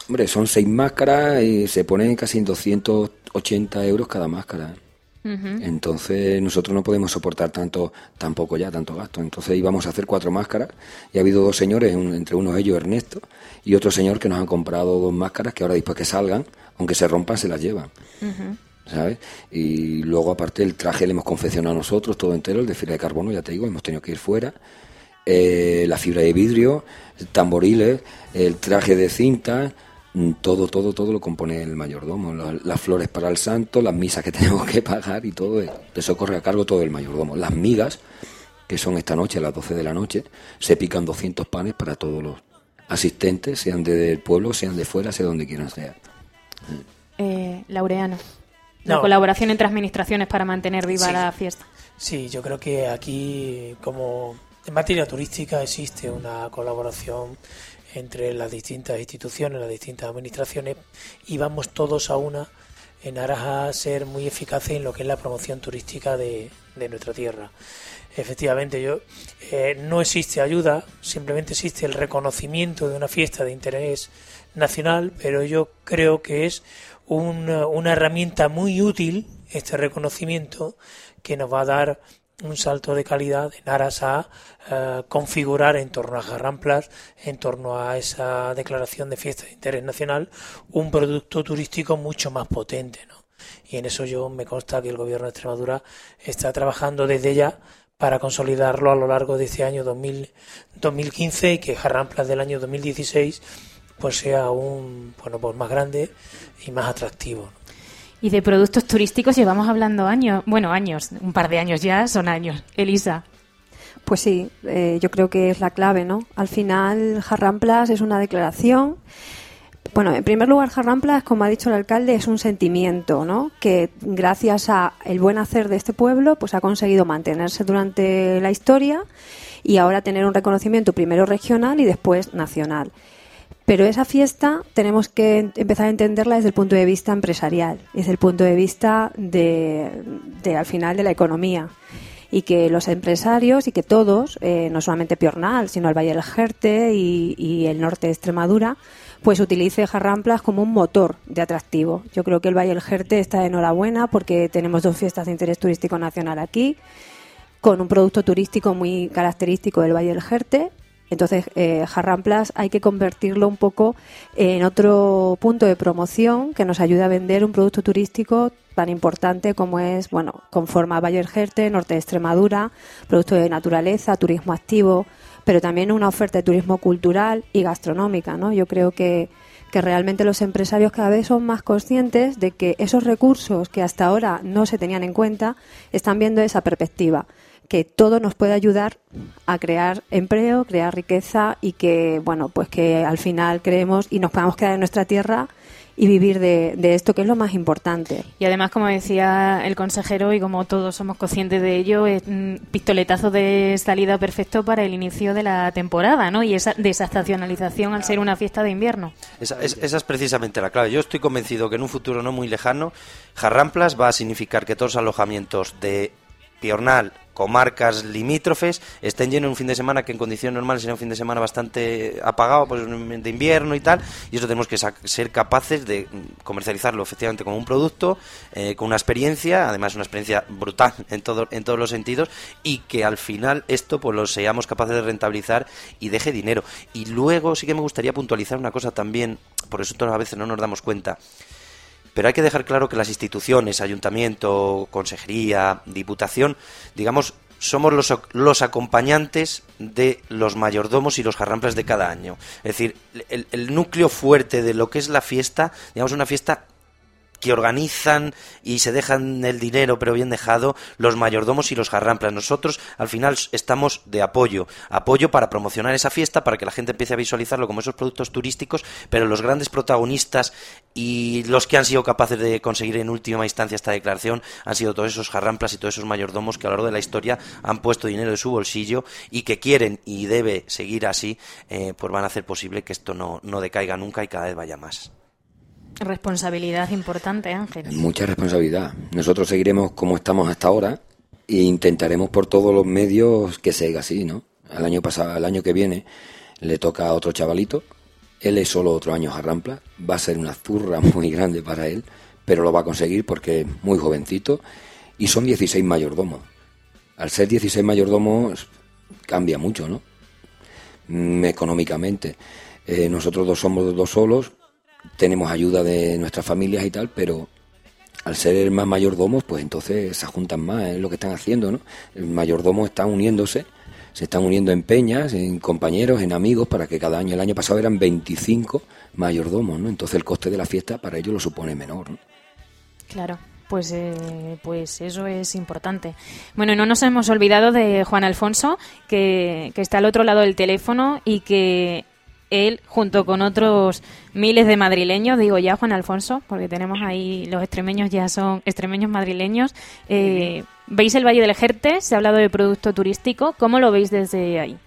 hombre, son seis máscaras y se ponen casi en 280 euros cada máscara. Entonces nosotros no podemos soportar tanto, tampoco ya, tanto gasto. Entonces íbamos a hacer cuatro máscaras y ha habido dos señores, un- entre uno de ellos Ernesto y otro señor que nos han comprado dos máscaras que ahora después que salgan, aunque se rompan, se las llevan. ¿Sabes? Y luego aparte el traje le hemos confeccionado nosotros todo entero, el de fibra de carbono, ya te digo, hemos tenido que ir fuera. Eh, la fibra de vidrio, tamboriles, el traje de cinta, todo, todo, todo lo compone el mayordomo. La- las flores para el santo, las misas que [LAUGHS] tenemos que pagar y todo, eh, eso corre a cargo todo el mayordomo. Las migas, que son esta noche a las 12 de la noche, se pican 200 panes para todos los asistentes, sean de- del pueblo, sean de fuera, sea donde quieran ser. Eh, Laureano. La No. colaboración entre administraciones para mantener viva Sí. la fiesta. Sí, yo creo que aquí, como en materia turística, existe una colaboración entre las distintas instituciones, las distintas administraciones, y vamos todos a una en aras a ser muy eficaces en lo que es la promoción turística de, de nuestra tierra. Efectivamente, yo eh, no existe ayuda, simplemente existe el reconocimiento de una fiesta de interés nacional, pero yo creo que es una, una herramienta muy útil este reconocimiento que nos va a dar un salto de calidad en aras a eh, configurar en torno a Jarramplas, en torno a esa declaración de fiesta de interés nacional, un producto turístico mucho más potente. ¿no? Y en eso yo me consta que el Gobierno de Extremadura está trabajando desde ya para consolidarlo a lo largo de este año 2000 2015 y que Jarramplas del año 2016 pues sea aún bueno, pues más grande y más atractivo. Y de productos turísticos llevamos hablando años, bueno, años, un par de años ya, son años. Elisa. Pues sí, eh, yo creo que es la clave, ¿no? Al final, Jarramplas es una declaración. Bueno, en primer lugar, Jarramplas, como ha dicho el alcalde, es un sentimiento, ¿no? Que gracias a el buen hacer de este pueblo, pues ha conseguido mantenerse durante la historia y ahora tener un reconocimiento primero regional y después nacional. Pero esa fiesta tenemos que empezar a entenderla desde el punto de vista empresarial, desde el punto de vista de, de, al final de la economía. Y que los empresarios y que todos, eh, no solamente Piornal, sino el Valle del Jerte y, el norte de Extremadura, pues utilice Jarramplas como un motor de atractivo. Yo creo que el Valle del Jerte está enhorabuena porque tenemos dos fiestas de interés turístico nacional aquí, con un producto turístico muy característico del Valle del Jerte. Entonces, eh, Jarramplas hay que convertirlo un poco en otro punto de promoción que nos ayude a vender un producto turístico tan importante como es, bueno, conforma Valle del Jerte, norte de Extremadura, producto de naturaleza, turismo activo, pero también una oferta de turismo cultural y gastronómica, ¿no? Yo creo que, que realmente los empresarios cada vez son más conscientes de que esos recursos que hasta ahora no se tenían en cuenta están viendo esa perspectiva que todo nos puede ayudar a crear empleo, crear riqueza y que, bueno, pues que al final creemos y nos podamos quedar en nuestra tierra y vivir de, de esto, que es lo más importante. Y además, como decía el consejero, y como todos somos conscientes de ello, es un pistoletazo de salida perfecto para el inicio de la temporada, ¿no? Y esa desestacionalización al ser una fiesta de invierno. Esa, es, esa es precisamente la clave. Yo estoy convencido que en un futuro no muy lejano, Jarramplas va a significar que todos los alojamientos de Piornal, comarcas limítrofes estén llenos un fin de semana que en condiciones normales sería un fin de semana bastante apagado pues, de invierno y tal y eso tenemos que ser capaces de comercializarlo efectivamente como un producto eh, con una experiencia además una experiencia brutal [LAUGHS] en todo en todos los sentidos y que al final esto pues lo seamos capaces de rentabilizar y deje dinero. Y luego sí que me gustaría puntualizar una cosa también por eso todas a veces no nos damos cuenta pero hay que dejar claro que las instituciones, ayuntamiento, consejería, diputación, digamos, somos los, los acompañantes de los mayordomos y los jarramplas de cada año. Es decir, el, el, núcleo fuerte de lo que es la fiesta, digamos, una fiesta que organizan y se dejan el dinero, pero bien dejado, los mayordomos y los jarramplas. Nosotros, al final, estamos de apoyo. Apoyo para promocionar esa fiesta, para que la gente empiece a visualizarlo como esos productos turísticos, pero los grandes protagonistas y los que han sido capaces de conseguir en última instancia esta declaración han sido todos esos jarramplas y todos esos mayordomos que a lo largo de la historia han puesto dinero de su bolsillo y que quieren y debe seguir así, eh, pues van a hacer posible que esto no, no decaiga nunca y cada vez vaya más. Responsabilidad importante, Ángel. Mucha responsabilidad. Nosotros seguiremos como estamos hasta ahora e intentaremos por todos los medios que siga así, ¿no? El año pasado, el año que viene, le toca a otro chavalito. Él es solo otro año a Rampla. Va a ser una zurra [LAUGHS] muy grande para él, pero lo va a conseguir porque es muy jovencito y son 16 mayordomos. Al ser 16 mayordomos cambia mucho, ¿no? Mm, económicamente. Eh, nosotros dos somos dos solos, tenemos ayuda de nuestras familias y tal, pero al ser más mayordomos, pues entonces se juntan más, es lo que están haciendo, ¿no? El mayordomo está uniéndose, se están uniendo en peñas, en compañeros, en amigos, para que cada año, el año pasado eran 25 mayordomos, ¿no? Entonces el coste de la fiesta para ellos lo supone menor, ¿no? Claro. Pues, eh, pues eso es importante. Bueno, no nos hemos olvidado de Juan Alfonso, que, que está al otro lado del teléfono y que él, junto con otros miles de madrileños, digo ya Juan Alfonso, porque tenemos ahí los extremeños ya son extremeños madrileños. Eh, ¿Veis el Valle del Jerte? Se ha hablado de producto turístico. ¿Cómo lo veis desde ahí?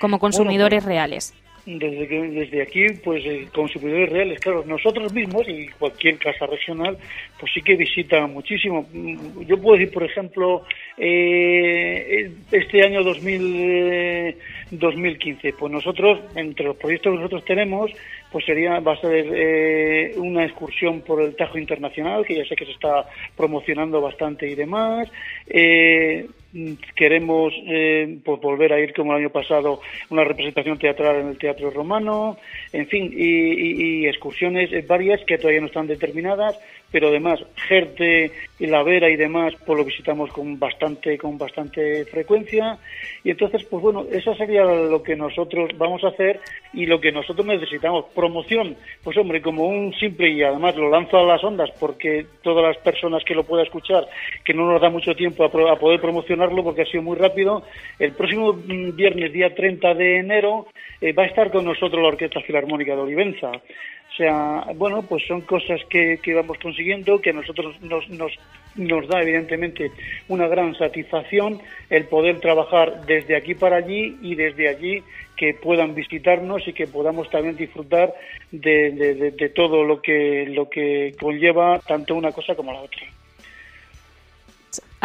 Como consumidores pues, reales. Desde, que, desde aquí, pues eh, consumidores reales, claro, nosotros mismos y cualquier casa regional, pues sí que visitan muchísimo. Yo puedo decir, por ejemplo, eh, este año 2000, 2015, pues nosotros, entre los proyectos que nosotros tenemos, pues sería, va a ser eh, una excursión por el Tajo Internacional, que ya sé que se está promocionando bastante y demás. Eh, queremos eh, pues volver a ir como el año pasado una representación teatral en el Teatro Romano, en fin, y, y excursiones varias que todavía no están determinadas, pero además Gerte La Vera y demás pues lo visitamos con bastante con bastante frecuencia. Y entonces pues bueno eso sería lo que nosotros vamos a hacer y lo que nosotros necesitamos. Promoción pues hombre como un simple y además lo lanzo a las ondas porque todas las personas que lo puedan escuchar que no nos da mucho tiempo a, a poder promocionarlo porque ha sido muy rápido el próximo mm, viernes día 30 de enero eh, va a estar con nosotros la Orquesta Filarmónica de Olivenza o sea, bueno, pues son cosas que, que vamos consiguiendo, que a nosotros nos, nos, nos da evidentemente una gran satisfacción el poder trabajar desde aquí para allí y desde allí que puedan visitarnos y que podamos también disfrutar de, de, de todo lo que, lo que conlleva tanto una cosa como la otra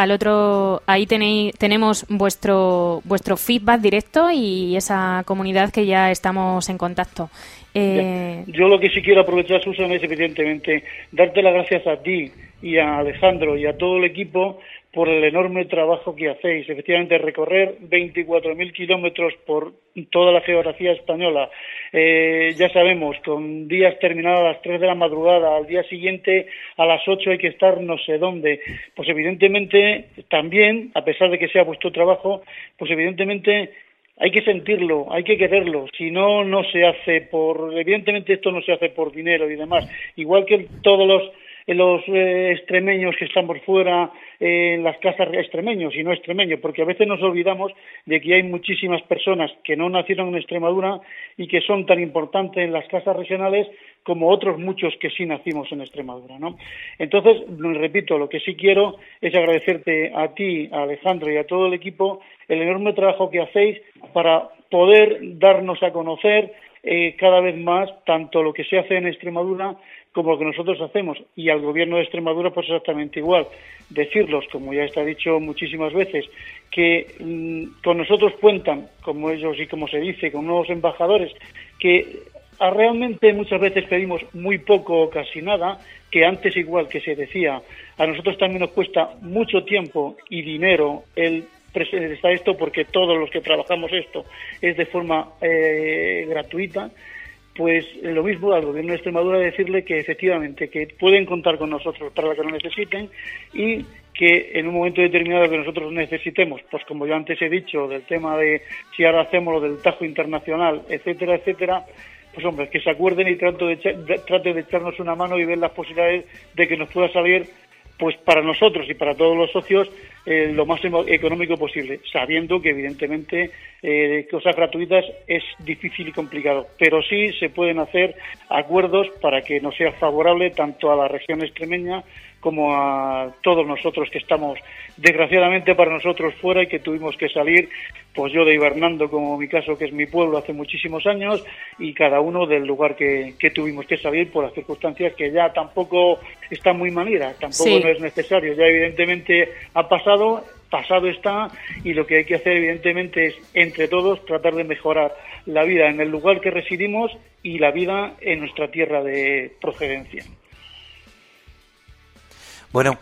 al otro ahí tenéis tenemos vuestro vuestro feedback directo y esa comunidad que ya estamos en contacto. Eh... yo lo que sí quiero aprovechar Susan es evidentemente darte las gracias a ti y a Alejandro y a todo el equipo por el enorme trabajo que hacéis. Efectivamente, recorrer 24.000 kilómetros por toda la geografía española, eh, ya sabemos, con días terminados a las 3 de la madrugada, al día siguiente a las 8 hay que estar no sé dónde. Pues evidentemente, también, a pesar de que sea vuestro trabajo, pues evidentemente hay que sentirlo, hay que quererlo, si no, no se hace por, evidentemente esto no se hace por dinero y demás, igual que todos los los eh, extremeños que estamos fuera en las casas extremeños y no extremeños, porque a veces nos olvidamos de que hay muchísimas personas que no nacieron en Extremadura y que son tan importantes en las casas regionales como otros muchos que sí nacimos en Extremadura, ¿no? Entonces, repito, lo que sí quiero es agradecerte a ti, a Alejandro y a todo el equipo el enorme trabajo que hacéis para poder darnos a conocer eh, cada vez más tanto lo que se hace en Extremadura como lo que nosotros hacemos. Y al gobierno de Extremadura, pues exactamente igual. Decirlos, como ya está dicho muchísimas veces, que mm, con nosotros cuentan, como ellos y como se dice, con nuevos embajadores, que a realmente muchas veces pedimos muy poco o casi nada, que antes igual que se decía, a nosotros también nos cuesta mucho tiempo y dinero el presentar esto porque todos los que trabajamos esto es de forma eh, gratuita pues lo mismo al gobierno de Extremadura decirle que efectivamente que pueden contar con nosotros para lo que lo necesiten y que en un momento determinado que nosotros necesitemos, pues como yo antes he dicho, del tema de si ahora hacemos lo del tajo internacional, etcétera, etcétera, pues hombre, que se acuerden y traten de, traten de echarnos una mano y ver las posibilidades de que nos pueda salir pues para nosotros y para todos los socios eh, lo más económico posible, sabiendo que evidentemente eh, cosas gratuitas es difícil y complicado, pero sí se pueden hacer acuerdos para que nos sea favorable tanto a la región extremeña como a todos nosotros que estamos desgraciadamente para nosotros fuera y que tuvimos que salir, pues yo de Hibernando, como mi caso, que es mi pueblo, hace muchísimos años, y cada uno del lugar que, tuvimos que salir por las circunstancias que ya tampoco está muy manera, tampoco no es necesario, ya evidentemente ha pasado, pasado está, y lo que hay que hacer evidentemente es, entre todos, tratar de mejorar la vida en el lugar que residimos y la vida en nuestra tierra de procedencia. Bueno,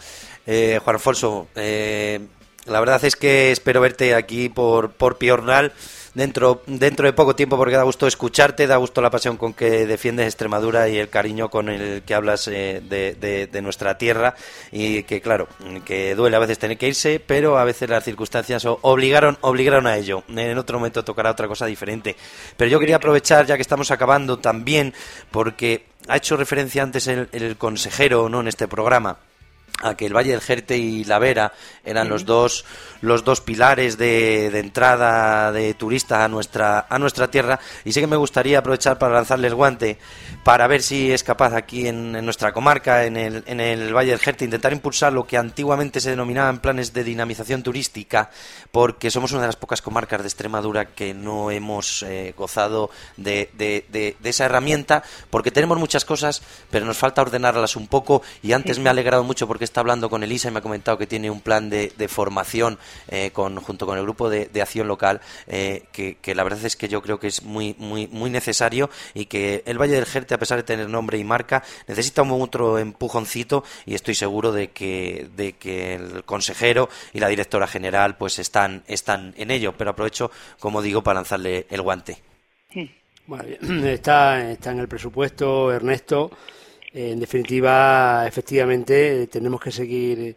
eh, Juan Alfonso, eh, la verdad es que espero verte aquí por, por Piornal dentro, dentro de poco tiempo porque da gusto escucharte, da gusto la pasión con que defiendes Extremadura y el cariño con el que hablas eh, de, nuestra tierra y que claro, que duele a veces tener que irse, pero a veces las circunstancias obligaron, obligaron a ello. En otro momento tocará otra cosa diferente. Pero yo quería aprovechar, ya que estamos acabando también, porque ha hecho referencia antes el, el consejero ¿no? en este programa a que el Valle del Jerte y la Vera eran los dos los dos pilares de, entrada de turista a nuestra a nuestra tierra. Y sí que me gustaría aprovechar para lanzarles guante para ver si es capaz aquí en, nuestra comarca en el, en el Valle del Jerte intentar impulsar lo que antiguamente se denominaban planes de dinamización turística porque somos una de las pocas comarcas de Extremadura que no hemos eh, gozado de, de, de, esa herramienta porque tenemos muchas cosas pero nos falta ordenarlas un poco. Y antes me ha alegrado mucho porque está hablando con Elisa y me ha comentado que tiene un plan de, formación eh, con, junto con el grupo de, acción local, eh, que, la verdad es que yo creo que es muy, muy, muy necesario y que el Valle del Jerte, a pesar de tener nombre y marca, necesita un otro empujoncito y estoy seguro de que, de que el consejero y la directora general pues están, están en ello. Pero aprovecho, como digo, para lanzarle el guante. [CLEARS THROAT] está, está en el presupuesto, Ernesto en definitiva, efectivamente, tenemos que seguir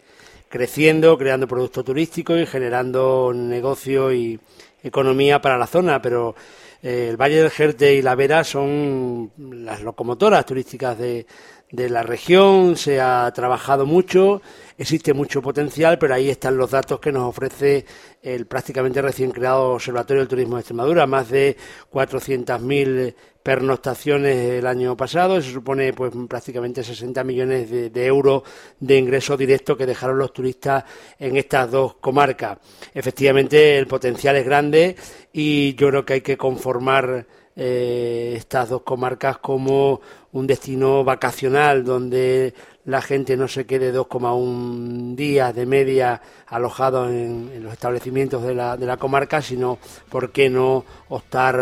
creciendo, creando productos turísticos y generando negocio y economía para la zona, pero eh, el Valle del Jerte y la Vera son las locomotoras turísticas de, de la región, se ha trabajado mucho, existe mucho potencial, pero ahí están los datos que nos ofrece el prácticamente recién creado Observatorio del Turismo de Extremadura, más de 400.000 pernoctaciones el año pasado, se supone pues prácticamente 60 millones de, euros de ingresos directos que dejaron los turistas en estas dos comarcas. Efectivamente, el potencial es grande y yo creo que hay que conformar eh, estas dos comarcas como un destino vacacional donde la gente no se quede 2,1 días de media alojado en, los establecimientos de la, de la comarca, sino, ¿por qué no optar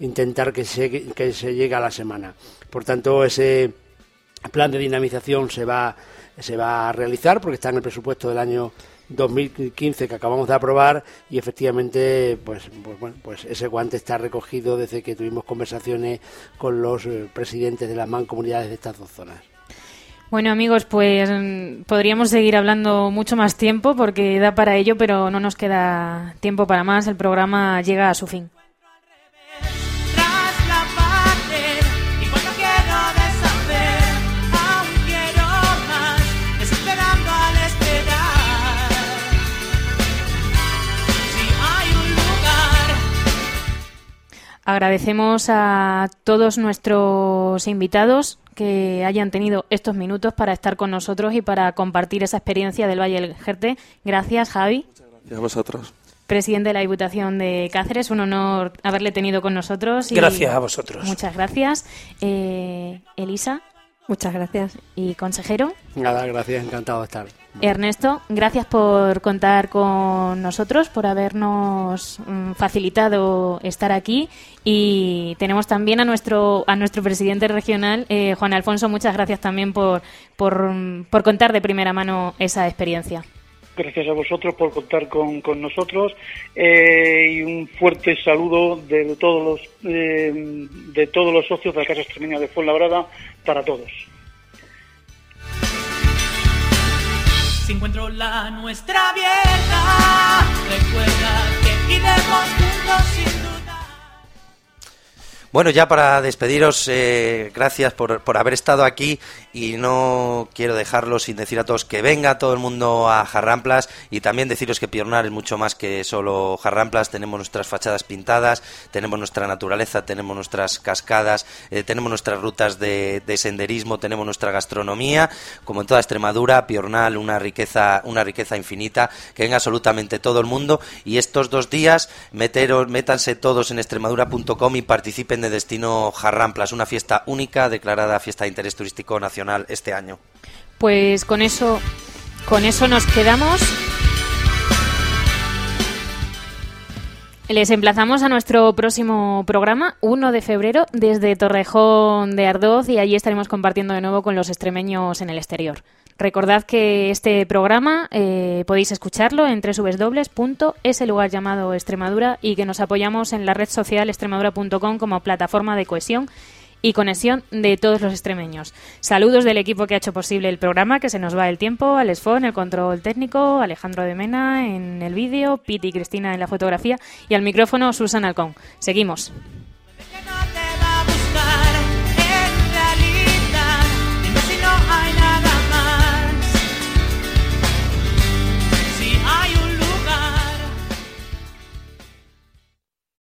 intentar que se, que se llegue a la semana? Por tanto, ese plan de dinamización se va, se va a realizar porque está en el presupuesto del año 2015 que acabamos de aprobar y efectivamente pues, pues, bueno, pues ese guante está recogido desde que tuvimos conversaciones con los eh, presidentes de las mancomunidades de estas dos zonas. Bueno amigos, pues mm, podríamos seguir hablando mucho más tiempo porque da para ello, pero no nos queda tiempo para más. El programa llega a su fin. Agradecemos a todos nuestros invitados que hayan tenido estos minutos para estar con nosotros y para compartir esa experiencia del Valle del Jerte. Gracias, Javi. gracias a vosotros. presidente de la Diputación de Cáceres. Un honor haberle tenido con nosotros. y Gracias a vosotros. Muchas gracias. Eh, Elisa. Muchas gracias. Y consejero. Nada, gracias, encantado de estar. Ernesto, gracias por contar con nosotros, por habernos mm, facilitado estar aquí y tenemos también a nuestro a nuestro presidente regional, eh, Juan Alfonso. Muchas gracias también por, por, mm, por contar de primera mano esa experiencia. Gracias a vosotros por contar con, con nosotros eh, y un fuerte saludo de todos los eh, de todos los socios de la Casa Extremeña de Fuenlabrada para todos. Si encuentro la nuestra abierta, recuerda que iremos juntos sin duda. Bueno, ya para despediros, eh, gracias por, por haber estado aquí y no quiero dejarlo sin decir a todos que venga todo el mundo a Jarramplas y también deciros que Piornar es mucho más que solo Jarramplas, tenemos nuestras fachadas pintadas, tenemos nuestra naturaleza, tenemos nuestras cascadas, eh, tenemos nuestras rutas de, de senderismo, tenemos nuestra gastronomía, como en toda Extremadura, Piornal, una riqueza, una riqueza infinita, que venga absolutamente todo el mundo. Y estos dos días meteros, métanse todos en extremadura.com y participen de Destino Jarramplas, una fiesta única declarada fiesta de interés turístico nacional este año. Pues con eso, con eso nos quedamos. Les emplazamos a nuestro próximo programa, 1 de febrero, desde Torrejón de Ardoz, y allí estaremos compartiendo de nuevo con los extremeños en el exterior. Recordad que este programa eh, podéis escucharlo en www.ese lugar llamado Extremadura y que nos apoyamos en la red social extremadura.com como plataforma de cohesión y conexión de todos los extremeños. Saludos del equipo que ha hecho posible el programa, que se nos va el tiempo, Alex Fo en el control técnico, Alejandro de Mena en el vídeo, Piti y Cristina en la fotografía y al micrófono Susan Alcón. Seguimos.